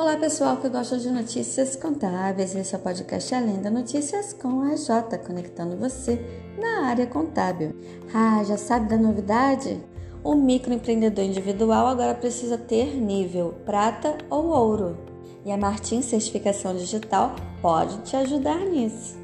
Olá pessoal que gosta de notícias contábeis, esse é o podcast Além da Notícias com a J, conectando você na área contábil. Ah, já sabe da novidade? O microempreendedor individual agora precisa ter nível prata ou ouro. E a Martins Certificação Digital pode te ajudar nisso.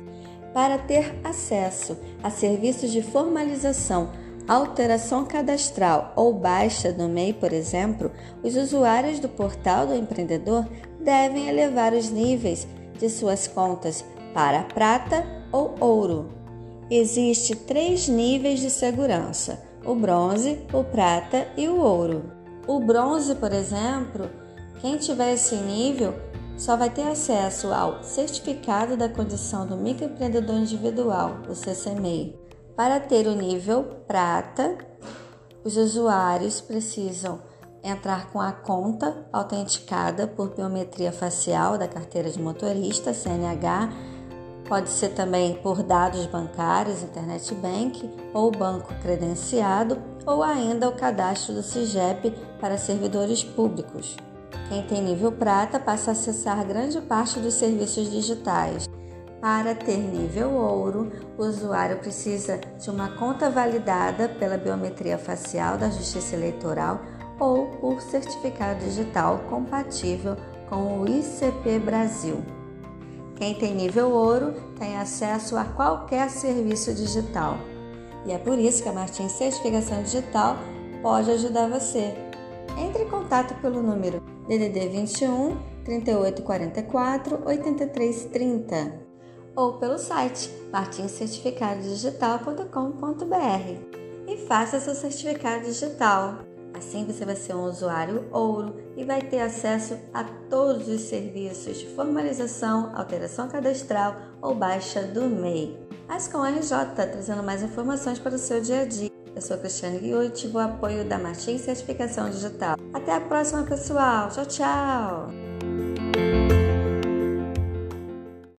Para ter acesso a serviços de formalização alteração cadastral ou baixa do MEI, por exemplo, os usuários do portal do empreendedor devem elevar os níveis de suas contas para prata ou ouro. Existem três níveis de segurança: o bronze, o prata e o ouro. O bronze, por exemplo, quem tiver esse nível só vai ter acesso ao Certificado da Condição do Microempreendedor Individual, o CCMEI. Para ter o nível prata, os usuários precisam entrar com a conta autenticada por biometria facial da carteira de motorista, CNH, pode ser também por dados bancários, internet bank ou banco credenciado, ou ainda o cadastro do CIGEP para servidores públicos. Quem tem nível prata passa a acessar grande parte dos serviços digitais, para ter nível ouro, o usuário precisa de uma conta validada pela biometria facial da Justiça Eleitoral ou por certificado digital compatível com o ICP Brasil. Quem tem nível ouro tem acesso a qualquer serviço digital. E é por isso que a Martins Certificação Digital pode ajudar você. Entre em contato pelo número DDD 21 3844 8330 ou pelo site martincertificadodigital.com.br e faça seu certificado digital. Assim você vai ser um usuário ouro e vai ter acesso a todos os serviços de formalização, alteração cadastral ou baixa do MEI. Mas com a RJ, trazendo mais informações para o seu dia a dia. Eu sou Cristiane Guiú e tive o apoio da Martins Certificação Digital. Até a próxima, pessoal. Tchau, tchau!